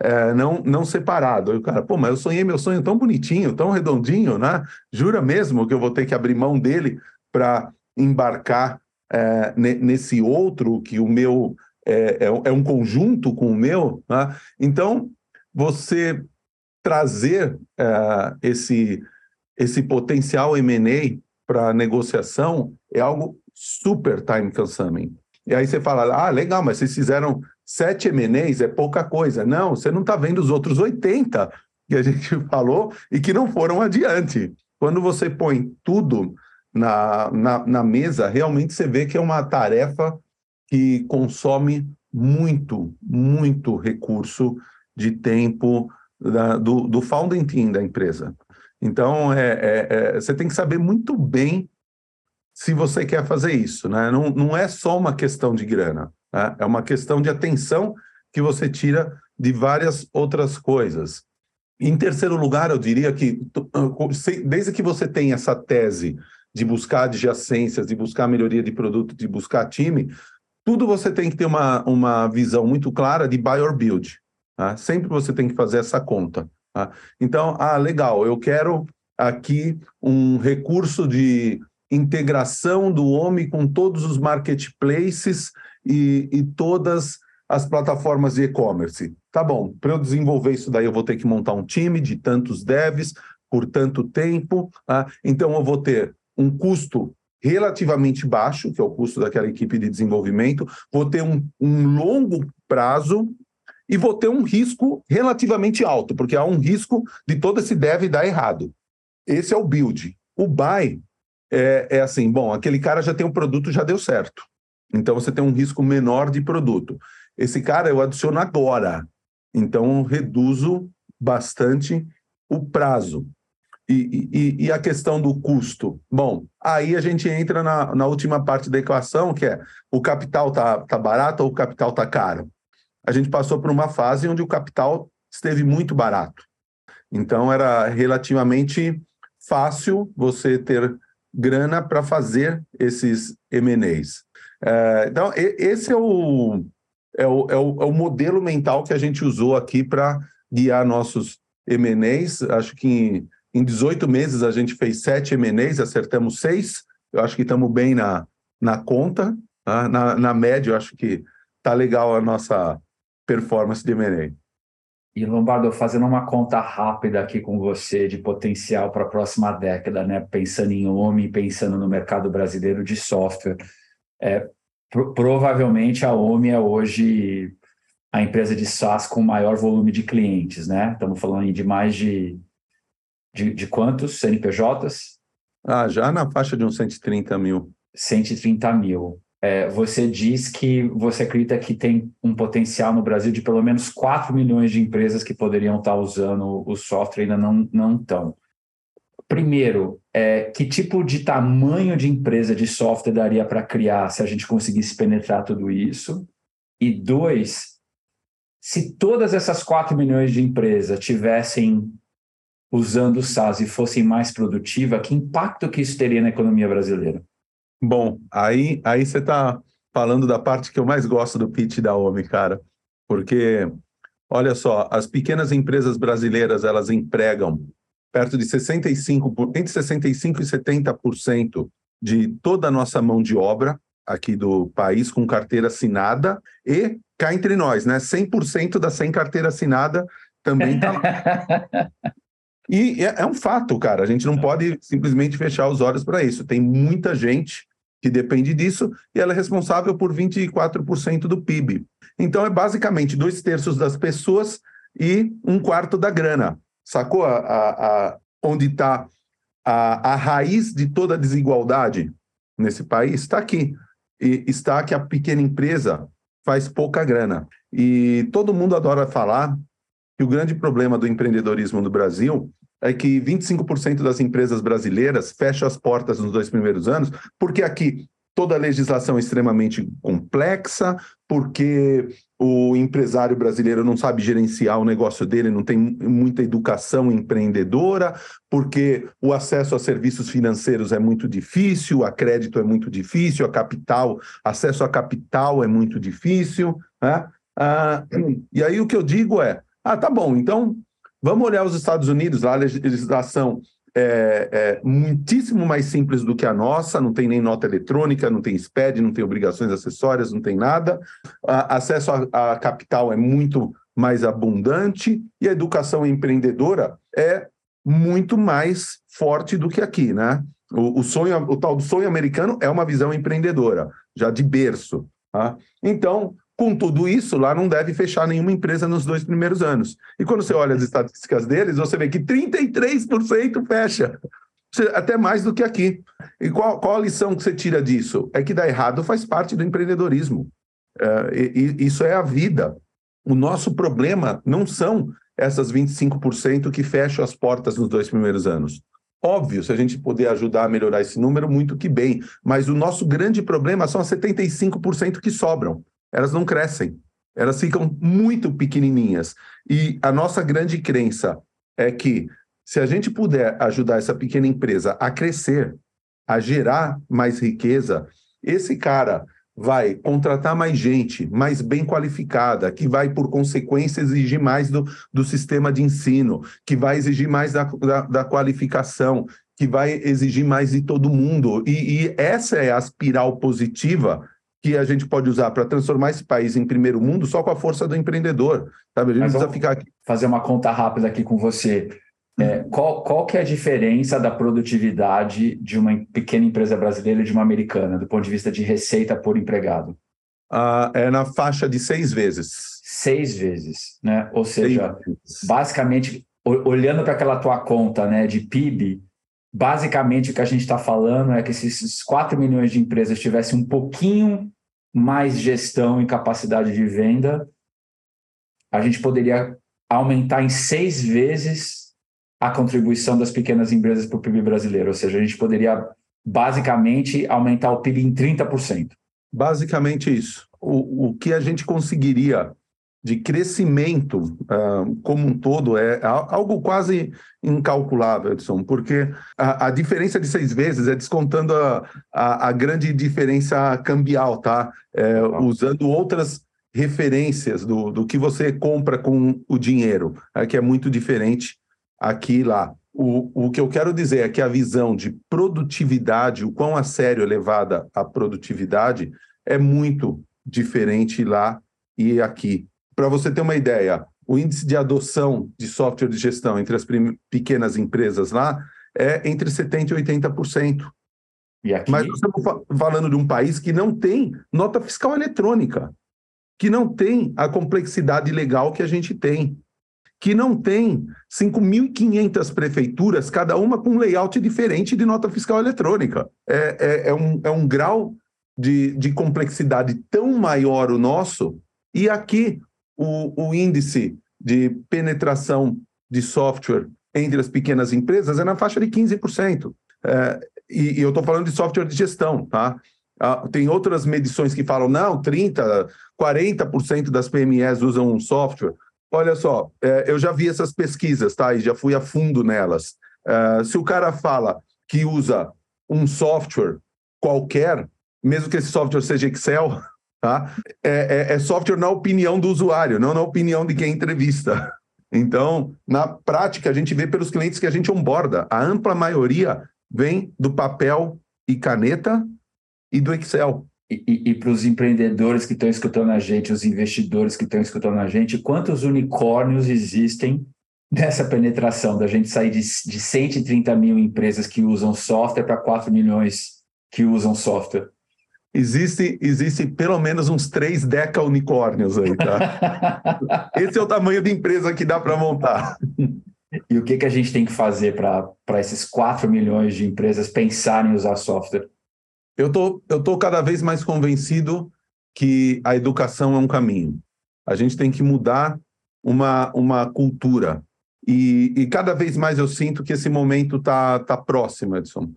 é, não, não separado. Aí o cara, pô, mas eu sonhei meu sonho tão bonitinho, tão redondinho, né? Jura mesmo que eu vou ter que abrir mão dele para embarcar é, nesse outro que o meu é, é, é um conjunto com o meu. Né? Então, você trazer uh, esse, esse potencial M&A para negociação é algo super time consuming. E aí você fala, ah, legal, mas vocês fizeram sete M&As, é pouca coisa. Não, você não está vendo os outros 80 que a gente falou e que não foram adiante. Quando você põe tudo na, na, na mesa, realmente você vê que é uma tarefa que consome muito, muito recurso de tempo da, do, do founding team da empresa. Então, é, é, é, você tem que saber muito bem se você quer fazer isso. Né? Não, não é só uma questão de grana, né? é uma questão de atenção que você tira de várias outras coisas. Em terceiro lugar, eu diria que, desde que você tem essa tese de buscar adjacências, de buscar melhoria de produto, de buscar time, tudo você tem que ter uma, uma visão muito clara de buy or build. Tá? Sempre você tem que fazer essa conta. Tá? Então, ah, legal, eu quero aqui um recurso de integração do homem com todos os marketplaces e, e todas as plataformas de e-commerce. Tá bom, para eu desenvolver isso daí, eu vou ter que montar um time de tantos devs por tanto tempo. Tá? Então, eu vou ter um custo relativamente baixo, que é o custo daquela equipe de desenvolvimento, vou ter um, um longo prazo e vou ter um risco relativamente alto, porque há um risco de todo esse dev dar errado. Esse é o build. O buy é, é assim, bom, aquele cara já tem um produto, já deu certo. Então você tem um risco menor de produto. Esse cara eu adiciono agora. Então reduzo bastante o prazo. E, e, e, a questão do custo? Bom, aí a gente entra na, na última parte da equação, que é o capital tá, tá barato ou o capital tá caro? A gente passou por uma fase onde o capital esteve muito barato. Então era relativamente fácil você ter grana para fazer esses M&As. É, então, esse é o, é, o, é, o, é o modelo mental que a gente usou aqui para guiar nossos M&As. Acho que em 18 meses a gente fez sete M&As, acertamos seis. Eu acho que estamos bem na, na conta. Tá? Na, na média, eu acho que está legal a nossa performance de M&A. E Lombardo, fazendo uma conta rápida aqui com você de potencial para a próxima década, né? Pensando em homem, pensando no mercado brasileiro de software, é, pro, provavelmente a OMI é hoje a empresa de SaaS com maior volume de clientes, né? Estamos falando de mais de de, de quantos CNPJs? Ah, já na faixa de uns 130 mil. 130 mil. É, você diz que você acredita que tem um potencial no Brasil de pelo menos 4 milhões de empresas que poderiam estar usando o software e ainda não, não estão. Primeiro, é, que tipo de tamanho de empresa de software daria para criar se a gente conseguisse penetrar tudo isso? E dois, se todas essas 4 milhões de empresas tivessem usando o SaaS e fossem mais produtivas, que impacto que isso teria na economia brasileira? Bom, aí, aí você está falando da parte que eu mais gosto do pitch da OMI, cara, porque, olha só, as pequenas empresas brasileiras, elas empregam perto de 65, entre 65% e 70% de toda a nossa mão de obra aqui do país com carteira assinada e cá entre nós, né? 100% da sem carteira assinada também está lá. E é, é, um fato, cara. A gente não é. pode simplesmente fechar os olhos para isso. Tem muita gente que depende disso e ela é responsável por 24% do PIB. Então, é basicamente dois terços das pessoas e um quarto da grana. Sacou a, a, a onde está a, a raiz de toda a desigualdade nesse país? Está aqui. E está que a pequena empresa faz pouca grana. E todo mundo adora falar que o grande problema do empreendedorismo no Brasil é que 25% das empresas brasileiras fecham as portas nos dois primeiros anos, porque aqui toda a legislação é extremamente complexa, porque o empresário brasileiro não sabe gerenciar o negócio dele, não tem muita educação empreendedora, porque o acesso a serviços financeiros é muito difícil, a crédito é muito difícil, a capital, acesso a capital é muito difícil. Né? Ah, e aí o que eu digo é, ah, tá bom, então Vamos olhar os Estados Unidos, lá a legislação é, é, muitíssimo mais simples do que a nossa, não tem nem nota eletrônica, não tem SPED, não tem obrigações acessórias, não tem nada. A, acesso a, capital é muito mais abundante e a educação empreendedora é muito mais forte do que aqui, né? O, o sonho, o tal do sonho americano é uma visão empreendedora, já de berço. Tá? Então, com tudo isso, lá não deve fechar nenhuma empresa nos dois primeiros anos. E quando você olha as estatísticas deles, você vê que 33% fecha. Até mais do que aqui. E qual, qual, a lição que você tira disso? É que dar errado faz parte do empreendedorismo. É, e, e isso é a vida. O nosso problema não são essas 25% que fecham as portas nos dois primeiros anos. Óbvio, se a gente puder ajudar a melhorar esse número, muito que bem. Mas o nosso grande problema são as 75% que sobram elas não crescem. Elas ficam muito pequenininhas. E a nossa grande crença é que se a gente puder ajudar essa pequena empresa a crescer, a gerar mais riqueza, esse cara vai contratar mais gente, mais bem qualificada, que vai, por consequência, exigir mais do, do sistema de ensino, que vai exigir mais da, da, da qualificação, que vai exigir mais de todo mundo. E, e essa é a espiral positiva que a gente pode usar para transformar esse país em primeiro mundo só com a força do empreendedor. Sabe? A gente precisa ficar aqui. Fazer uma conta rápida aqui com você. É, qual, qual que é a diferença da produtividade de uma pequena empresa brasileira e de uma americana, do ponto de vista de receita por empregado? Ah, é na faixa de seis vezes. Seis vezes, né? Ou seja, basicamente, olhando para aquela tua conta né, de PIB, Basicamente, o que a gente está falando é que se esses 4 milhões de empresas tivessem um pouquinho mais gestão e capacidade de venda, a gente poderia aumentar em seis vezes a contribuição das pequenas empresas para o PIB brasileiro. Ou seja, a gente poderia, basicamente, aumentar o PIB em 30%. Basicamente isso. O, o que a gente conseguiria de crescimento uh, como um todo é algo quase incalculável, Edson, porque a, a, diferença de seis vezes é descontando a, a, a grande diferença cambial, tá? É, usando outras referências do, do que você compra com o dinheiro, é, que é muito diferente aqui e lá. O, o que eu quero dizer é que a visão de produtividade, o quão a sério é levada a produtividade, é muito diferente lá e aqui. Para você ter uma ideia, o índice de adoção de software de gestão entre as pequenas empresas lá é entre 70% e 80%. E aqui... Mas nós estamos falando de um país que não tem nota fiscal eletrônica, que não tem a complexidade legal que a gente tem, que não tem 5.500 prefeituras, cada uma com um layout diferente de nota fiscal eletrônica. É, é, é, um, é um grau de, de complexidade tão maior o nosso, e aqui o, o índice de penetração de software entre as pequenas empresas é na faixa de 15%. É, e, e, eu estou falando de software de gestão, tá? Ah, tem outras medições que falam, não, 30%, 40% das PMEs usam um software. Olha só, é, eu já vi essas pesquisas, tá? E já fui a fundo nelas. É, se o cara fala que usa um software qualquer, mesmo que esse software seja Excel, Tá? É, é, é software na opinião do usuário, não na opinião de quem entrevista. Então, na prática, a gente vê pelos clientes que a gente onboarda. A ampla maioria vem do papel e caneta e do Excel. E, e, e para os empreendedores que estão escutando a gente, os investidores que estão escutando a gente, quantos unicórnios existem nessa penetração da gente sair de, de 130 mil empresas que usam software para 4 milhões que usam software? Existe, existe pelo menos uns três deca unicórnios aí, tá? Esse é o tamanho de empresa que dá para montar. E o que, que a gente tem que fazer para esses 4 milhões de empresas pensarem em usar software? Eu tô, eu tô cada vez mais convencido que a educação é um caminho. A gente tem que mudar uma, uma cultura. E, e cada vez mais eu sinto que esse momento está tá próximo, Edson.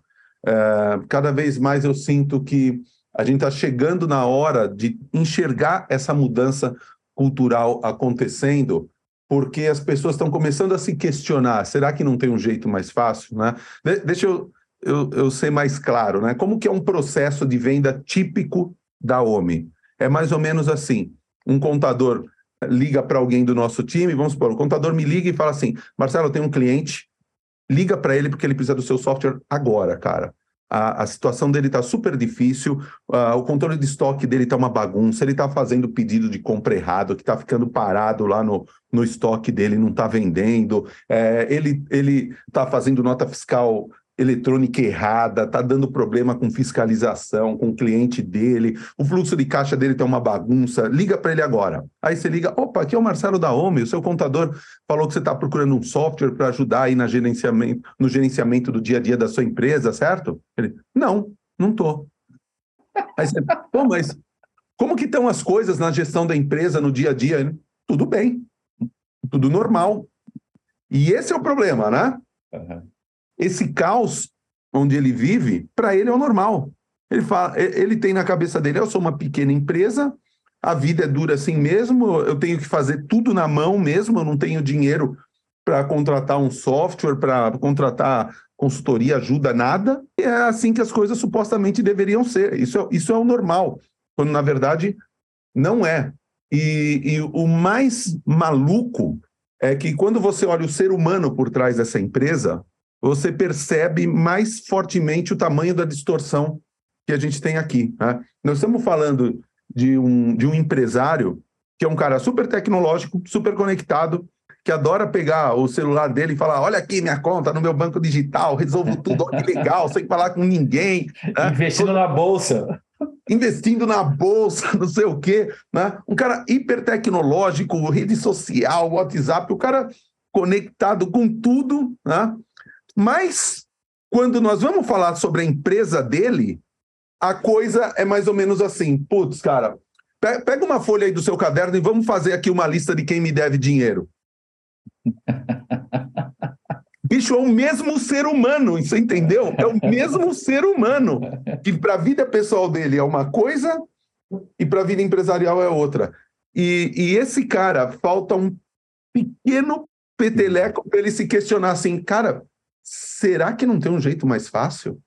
É, cada vez mais eu sinto que a gente está chegando na hora de enxergar essa mudança cultural acontecendo, porque as pessoas estão começando a se questionar: será que não tem um jeito mais fácil? Né? De deixa eu, eu, eu ser mais claro: né? como que é um processo de venda típico da OMI? É mais ou menos assim: um contador liga para alguém do nosso time, vamos supor, o contador me liga e fala assim: Marcelo, eu tenho um cliente liga para ele porque ele precisa do seu software agora, cara. A, a situação dele está super difícil, uh, o controle de estoque dele está uma bagunça, ele está fazendo pedido de compra errado, que está ficando parado lá no, no estoque dele, não está vendendo, é, ele está fazendo nota fiscal eletrônica errada, está dando problema com fiscalização, com o cliente dele, o fluxo de caixa dele tem uma bagunça, liga para ele agora. Aí você liga, opa, aqui é o Marcelo da Home, o seu contador falou que você está procurando um software para ajudar aí na gerenciamento, no gerenciamento do dia a dia da sua empresa, certo? Ele, não, não estou. Aí você, pô, mas como que estão as coisas na gestão da empresa no dia a dia? Ele, tudo bem, tudo normal. E esse é o problema, né? Uhum esse caos onde ele vive, para ele é o normal. Ele, fala, ele tem na cabeça dele: eu sou uma pequena empresa, a vida é dura assim mesmo, eu tenho que fazer tudo na mão mesmo, eu não tenho dinheiro para contratar um software, para contratar consultoria, ajuda, nada. E é assim que as coisas supostamente deveriam ser. Isso é, isso é o normal, quando na verdade não é. E, e o mais maluco é que quando você olha o ser humano por trás dessa empresa, você percebe mais fortemente o tamanho da distorção que a gente tem aqui. Né? Nós estamos falando de um, de um empresário que é um cara super tecnológico, super conectado, que adora pegar o celular dele e falar: olha aqui minha conta no meu banco digital, resolvo tudo, olha que legal, sem falar com ninguém. Né? Investindo na bolsa. Investindo na bolsa, não sei o quê. Né? Um cara hiper tecnológico, rede social, WhatsApp, o cara conectado com tudo, né? Mas, quando nós vamos falar sobre a empresa dele, a coisa é mais ou menos assim: putz, cara, pega uma folha aí do seu caderno e vamos fazer aqui uma lista de quem me deve dinheiro. Bicho, é o mesmo ser humano, você entendeu? É o mesmo ser humano. Que para a vida pessoal dele é uma coisa e para a vida empresarial é outra. E, e esse cara, falta um pequeno peteleco para ele se questionar assim, cara, será que não tem um jeito mais fácil?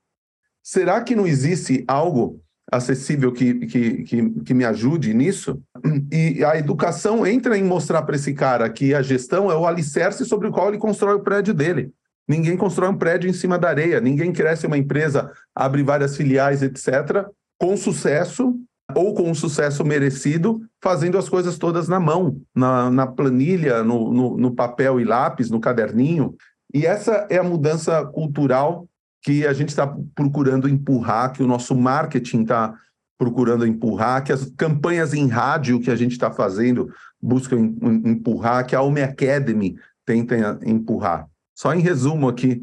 Será que não existe algo acessível que, que, que, que me ajude nisso? E a educação entra em mostrar para esse cara que a gestão é o alicerce sobre o qual ele constrói o prédio dele. Ninguém constrói um prédio em cima da areia, ninguém cresce uma empresa, abre várias filiais, etc., com sucesso ou com um sucesso merecido, fazendo as coisas todas na mão, na, na planilha, no, no, no papel e lápis, no caderninho. E essa é a mudança cultural que a gente está procurando empurrar, que o nosso marketing está procurando empurrar, que as campanhas em rádio que a gente está fazendo buscam empurrar, que a Home Academy tenta empurrar. Só em resumo aqui,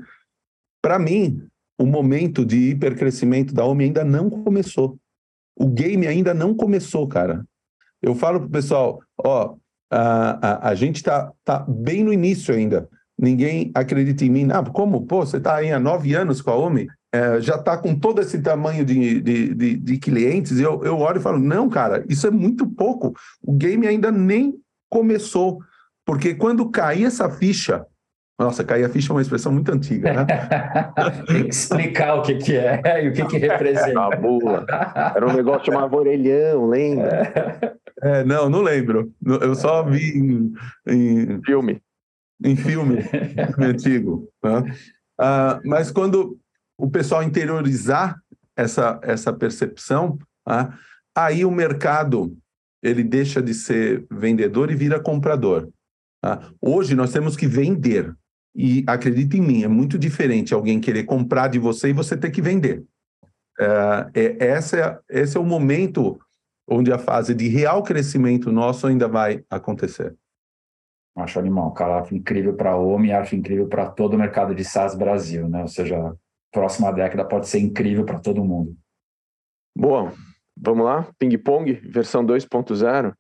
para mim, o momento de hipercrescimento da Home ainda não começou. O game ainda não começou, cara. Eu falo para o pessoal, ó, a, a, a gente está tá bem no início ainda ninguém acredita em mim. Ah, como? Pô, você está aí há nove anos com a OMI, é, já está com todo esse tamanho de, de, de, de clientes. E eu, eu olho e falo, não, cara, isso é muito pouco. O game ainda nem começou. Porque quando cair essa ficha, nossa, cair a ficha é uma expressão muito antiga, né? Tem que explicar o que, que é e o que, que representa. A bula. Era um negócio chamado orelhão, lembra? É, não, não lembro. Eu só vi em, em... filme em filme, antigo. Né? Mas quando o pessoal interiorizar essa, essa percepção, ah, aí o mercado ele deixa de ser vendedor e vira comprador. Ah, hoje nós temos que vender. E acredite em mim, é muito diferente alguém querer comprar de você e você ter que vender. É, é, essa é, esse é o momento onde a fase de real crescimento nosso ainda vai acontecer. Acho animal, cara, acho incrível para a OMI, acho incrível para todo o mercado de SaaS Brasil, né? Ou seja, a próxima década pode ser incrível para todo mundo. Boa, vamos lá? Ping Pong, versão 2.0.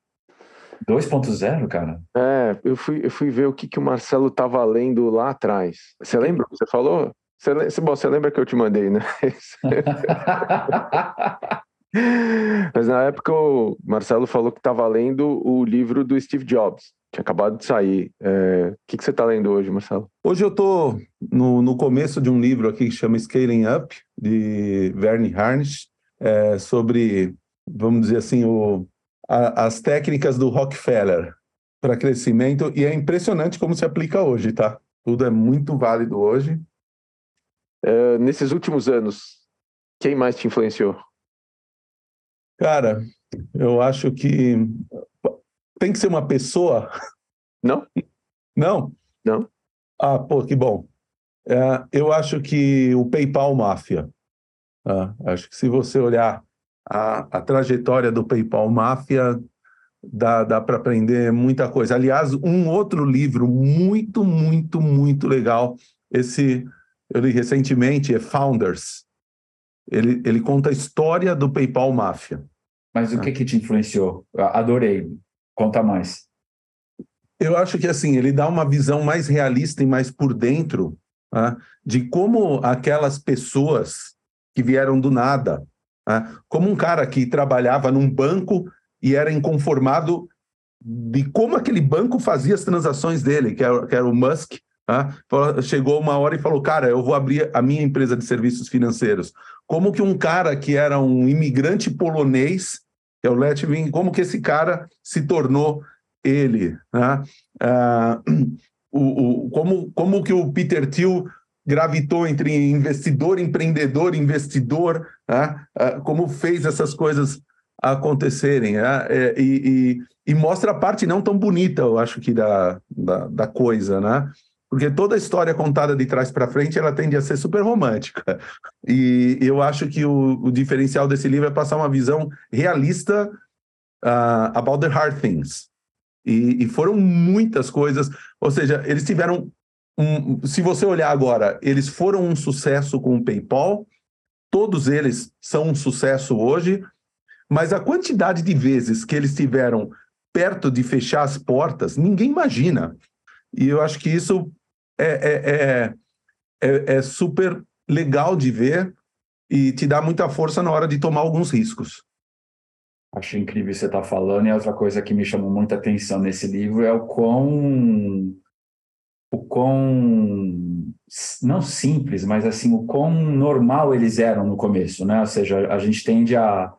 2.0, cara? É, eu fui, eu fui ver o que, que o Marcelo estava lendo lá atrás. Você lembra o que você falou? Você, bom, você lembra que eu te mandei, né? Mas na época o Marcelo falou que estava lendo o livro do Steve Jobs tinha acabado de sair. É... O que, que você está lendo hoje, Marcelo? Hoje eu estou no, no começo de um livro aqui que chama Scaling Up, de Verne Harnish, é, sobre, vamos dizer assim, o, a, as técnicas do Rockefeller para crescimento, e é impressionante como se aplica hoje, tá? Tudo é muito válido hoje. Uh, nesses últimos anos, quem mais te influenciou? Cara, eu acho que tem que ser uma pessoa. Não? Não? Não. Ah, pô, que bom. É, eu acho que o PayPal Máfia. Ah, acho que se você olhar a, a trajetória do PayPal Máfia, dá, dá para aprender muita coisa. Aliás, um outro livro muito, muito, muito legal, esse eu li recentemente, é Founders. Ele, ele conta a história do PayPal Máfia. Mas o que, que te influenciou? Adorei. Conta mais. Eu acho que assim ele dá uma visão mais realista e mais por dentro né, de como aquelas pessoas que vieram do nada, né, como um cara que trabalhava num banco e era inconformado de como aquele banco fazia as transações dele, que era, que era o Musk, né, chegou uma hora e falou, cara, eu vou abrir a minha empresa de serviços financeiros. Como que um cara que era um imigrante polonês que é o Letvin, como que esse cara se tornou ele, né? Ah, o, o, como, como que o Peter Thiel gravitou entre investidor, empreendedor, investidor, né? ah, como fez essas coisas acontecerem, né? É, e, e, e, mostra a parte não tão bonita, eu acho que da, da, da coisa, né? Porque toda a história contada de trás para frente ela tende a ser super romântica. E eu acho que o, o diferencial desse livro é passar uma visão realista uh, about the hard things. E, e, foram muitas coisas, ou seja, eles tiveram um, se você olhar agora, eles foram um sucesso com o PayPal, todos eles são um sucesso hoje, mas a quantidade de vezes que eles tiveram perto de fechar as portas, ninguém imagina. E eu acho que isso é, é, é, é, super legal de ver e te dá muita força na hora de tomar alguns riscos. Acho incrível você estar tá falando, e outra coisa que me chamou muita atenção nesse livro é o quão. o quão. não simples, mas assim, o quão normal eles eram no começo, né? Ou seja, a gente tende a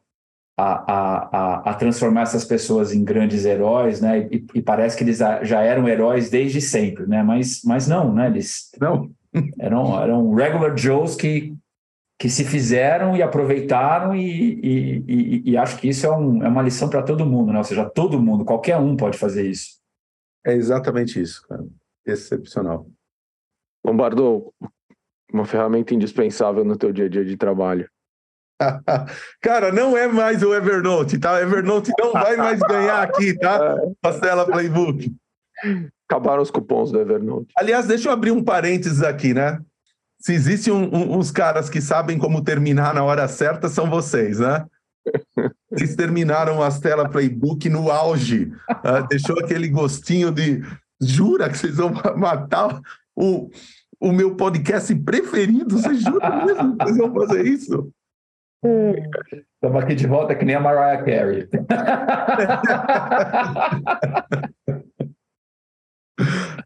a, a, a, transformar essas pessoas em grandes heróis, né? E, e, parece que eles já eram heróis desde sempre, né? Mas, mas não, né? Eles não eram, eram regular Joes que, que se fizeram e aproveitaram e, e, e, e acho que isso é, um, é uma lição para todo mundo, né? Ou seja, todo mundo, qualquer um pode fazer isso. É exatamente isso, cara. Excepcional. Lombardo, uma ferramenta indispensável no teu dia a dia de trabalho. Cara, não é mais o Evernote, tá? Evernote não vai mais ganhar aqui, tá? Pastela Playbook. Acabaram os cupons do Evernote. Aliás, deixa eu abrir um parênteses aqui, né? Se existem um, um, uns caras que sabem como terminar na hora certa, são vocês, né? Vocês terminaram a Stella Playbook no auge. Uh, deixou aquele gostinho de. Jura que vocês vão matar o, o meu podcast preferido? Vocês juram mesmo que vocês vão fazer isso? Estamos aqui de volta que nem a Mariah Carey.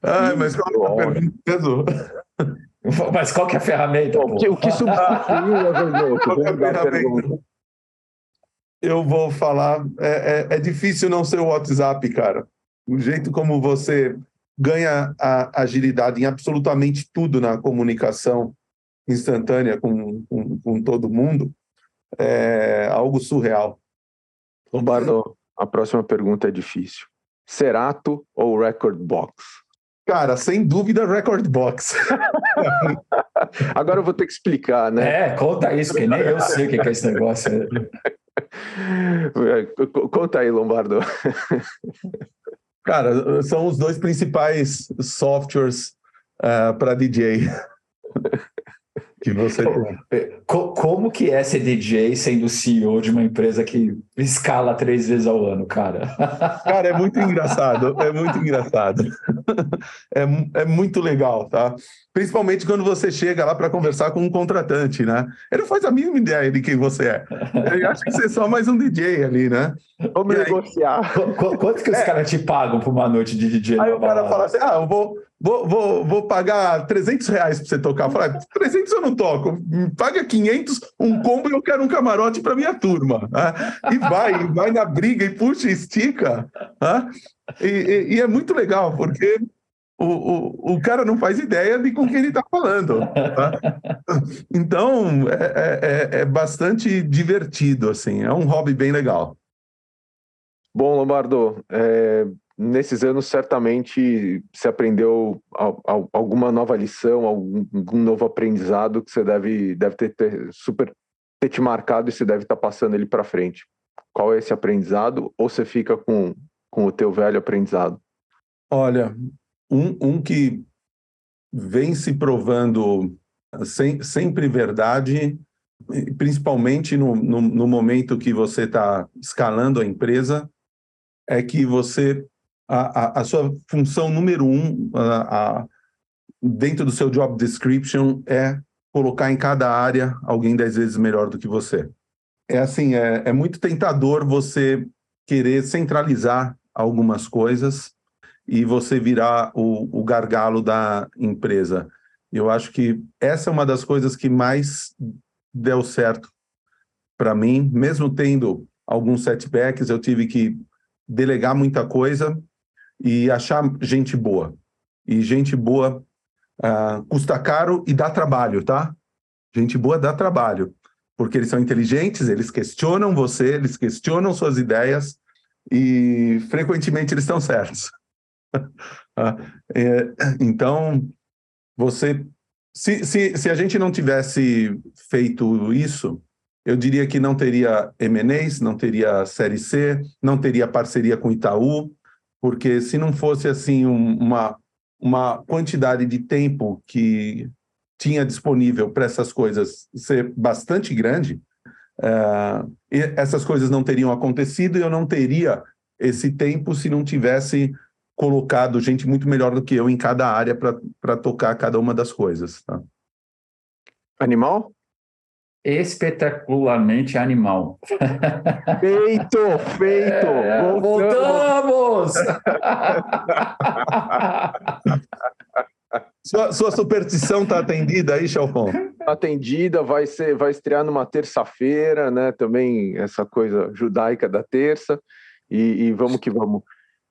Ai, mas qual é a pergunta? Mas qual que é a ferramenta? O que, o que substituiu a ferramenta? Eu vou falar, é, é, é, difícil não ser o WhatsApp, cara. O jeito como você ganha a agilidade em absolutamente tudo na comunicação instantânea com, com, com todo mundo é algo surreal. Lombardo, a próxima pergunta é difícil. Cerato ou Record Box? Cara, sem dúvida, Record Box. Agora eu vou ter que explicar, né? É, conta isso, que nem eu sei o que é esse negócio. Conta aí, Lombardo. Cara, são os dois principais softwares uh, para DJ que você tem. Como que é ser DJ sendo CEO de uma empresa que escala três vezes ao ano, cara? Cara, é muito engraçado, é muito engraçado. É, é muito legal, tá? Principalmente quando você chega lá para conversar com um contratante, né? Ele não faz a mínima ideia de quem você é. Ele acha que você é só mais um DJ ali, né? Vamos e negociar. Aí... Quanto que os é. caras te pagam por uma noite de DJ? Aí o cara fala assim: ah, eu vou Vou, vou, vou pagar 300 reais para você tocar. Falei, 300 eu não toco, paga 500, um combo e eu quero um camarote para minha turma. Né? E vai, vai na briga e puxa e estica. Né? E, e, e, é muito legal, porque o, o, o cara não faz ideia de com quem ele está falando. Tá? Então, é, é, é, é bastante divertido, assim, é um hobby bem legal. Bom, Lombardo, é, nesses anos certamente se aprendeu alguma nova lição, algum, novo aprendizado que você deve, deve ter, ter, super ter te marcado e você deve estar tá passando ele para frente. Qual é esse aprendizado? Ou você fica com, com o teu velho aprendizado? Olha, um, um que vem se provando sem, sempre verdade, principalmente no, no, no momento que você está escalando a empresa, é que você a, a, sua função número um a, dentro do seu job description é colocar em cada área alguém dez vezes melhor do que você. É assim, é, é muito tentador você querer centralizar algumas coisas e você virar o, o gargalo da empresa. Eu acho que essa é uma das coisas que mais deu certo para mim, mesmo tendo alguns setbacks, eu tive que delegar muita coisa e achar gente boa. E gente boa uh, custa caro e dá trabalho, tá? Gente boa dá trabalho, porque eles são inteligentes, eles questionam você, eles questionam suas ideias e frequentemente eles estão certos. Ah, é, então, você. Se, se, se a gente não tivesse feito isso, eu diria que não teria MNEs, não teria Série C, não teria parceria com Itaú, porque se não fosse assim um, uma, uma quantidade de tempo que tinha disponível para essas coisas ser bastante grande, uh, essas coisas não teriam acontecido e eu não teria esse tempo se não tivesse colocado gente muito melhor do que eu em cada área para tocar cada uma das coisas. Tá? Animal? Espetacularmente animal. Feito, feito. É, voltamos! sua, sua superstição está atendida aí, Chalfon? Atendida, vai ser, vai estrear numa terça-feira, né? Também essa coisa judaica da terça. E, e vamos que vamos.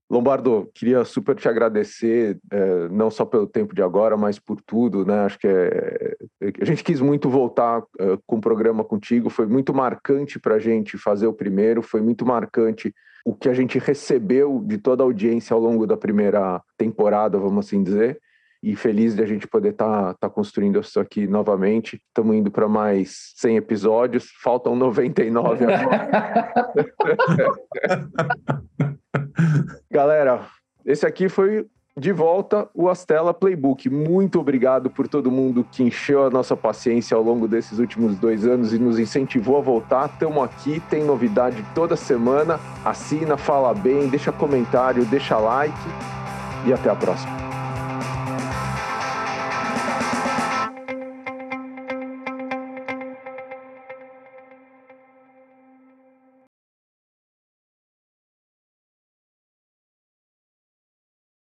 Lombardo, queria super te agradecer, é, não só pelo tempo de agora, mas por tudo, né? Acho que é, é a gente quis muito voltar é, com o programa contigo, foi muito marcante para a gente fazer o primeiro, foi muito marcante o que a gente recebeu de toda a audiência ao longo da primeira temporada, vamos assim dizer e feliz de a gente poder estar tá, tá construindo isso aqui novamente. Estamos indo para mais 100 episódios, faltam 99 agora. Galera, esse aqui foi de volta o Astela Playbook. Muito obrigado por todo mundo que encheu a nossa paciência ao longo desses últimos dois anos e nos incentivou a voltar. Estamos aqui, tem novidade toda semana. Assina, fala bem, deixa comentário, deixa like e até a próxima.